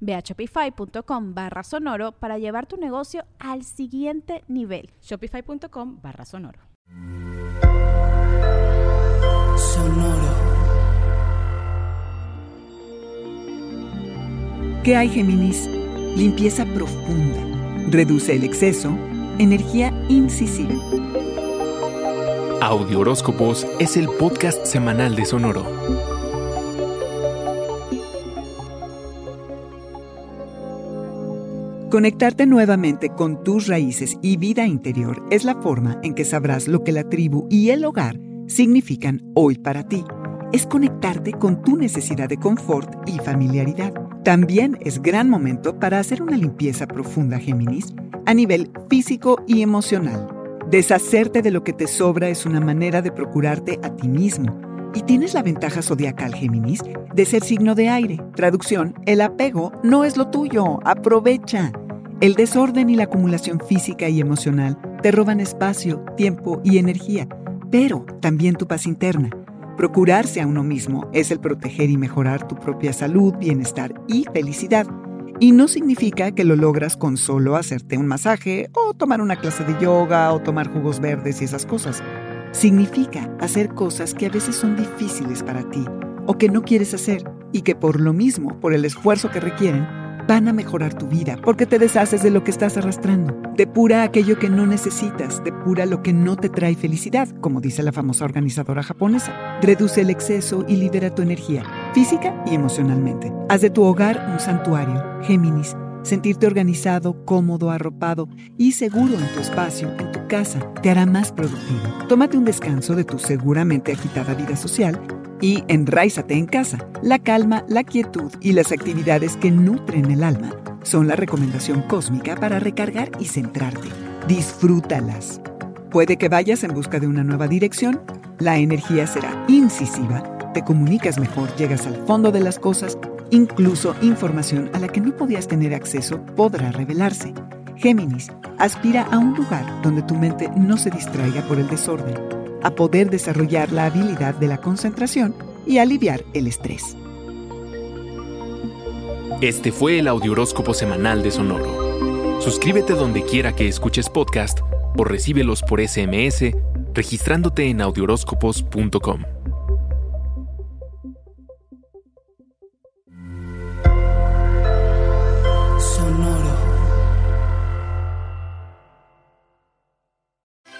Ve a shopify.com barra sonoro para llevar tu negocio al siguiente nivel. Shopify.com barra sonoro. Sonoro. ¿Qué hay, Géminis? Limpieza profunda. Reduce el exceso. Energía incisiva. Audio Horóscopos es el podcast semanal de Sonoro. Conectarte nuevamente con tus raíces y vida interior es la forma en que sabrás lo que la tribu y el hogar significan hoy para ti. Es conectarte con tu necesidad de confort y familiaridad. También es gran momento para hacer una limpieza profunda, Géminis, a nivel físico y emocional. Deshacerte de lo que te sobra es una manera de procurarte a ti mismo. Y tienes la ventaja zodiacal, Géminis, de ser signo de aire. Traducción, el apego no es lo tuyo, aprovecha. El desorden y la acumulación física y emocional te roban espacio, tiempo y energía, pero también tu paz interna. Procurarse a uno mismo es el proteger y mejorar tu propia salud, bienestar y felicidad. Y no significa que lo logras con solo hacerte un masaje o tomar una clase de yoga o tomar jugos verdes y esas cosas. Significa hacer cosas que a veces son difíciles para ti o que no quieres hacer y que por lo mismo, por el esfuerzo que requieren, van a mejorar tu vida porque te deshaces de lo que estás arrastrando. Depura aquello que no necesitas, depura lo que no te trae felicidad, como dice la famosa organizadora japonesa. Reduce el exceso y libera tu energía, física y emocionalmente. Haz de tu hogar un santuario, Géminis. Sentirte organizado, cómodo, arropado y seguro en tu espacio, en tu casa, te hará más productivo. Tómate un descanso de tu seguramente agitada vida social y enraízate en casa. La calma, la quietud y las actividades que nutren el alma son la recomendación cósmica para recargar y centrarte. Disfrútalas. Puede que vayas en busca de una nueva dirección, la energía será incisiva, te comunicas mejor, llegas al fondo de las cosas, incluso información a la que no podías tener acceso podrá revelarse. Géminis, aspira a un lugar donde tu mente no se distraiga por el desorden a poder desarrollar la habilidad de la concentración y aliviar el estrés. Este fue el Audioróscopo Semanal de Sonoro. Suscríbete donde quiera que escuches podcast o recíbelos por SMS registrándote en audioróscopos.com.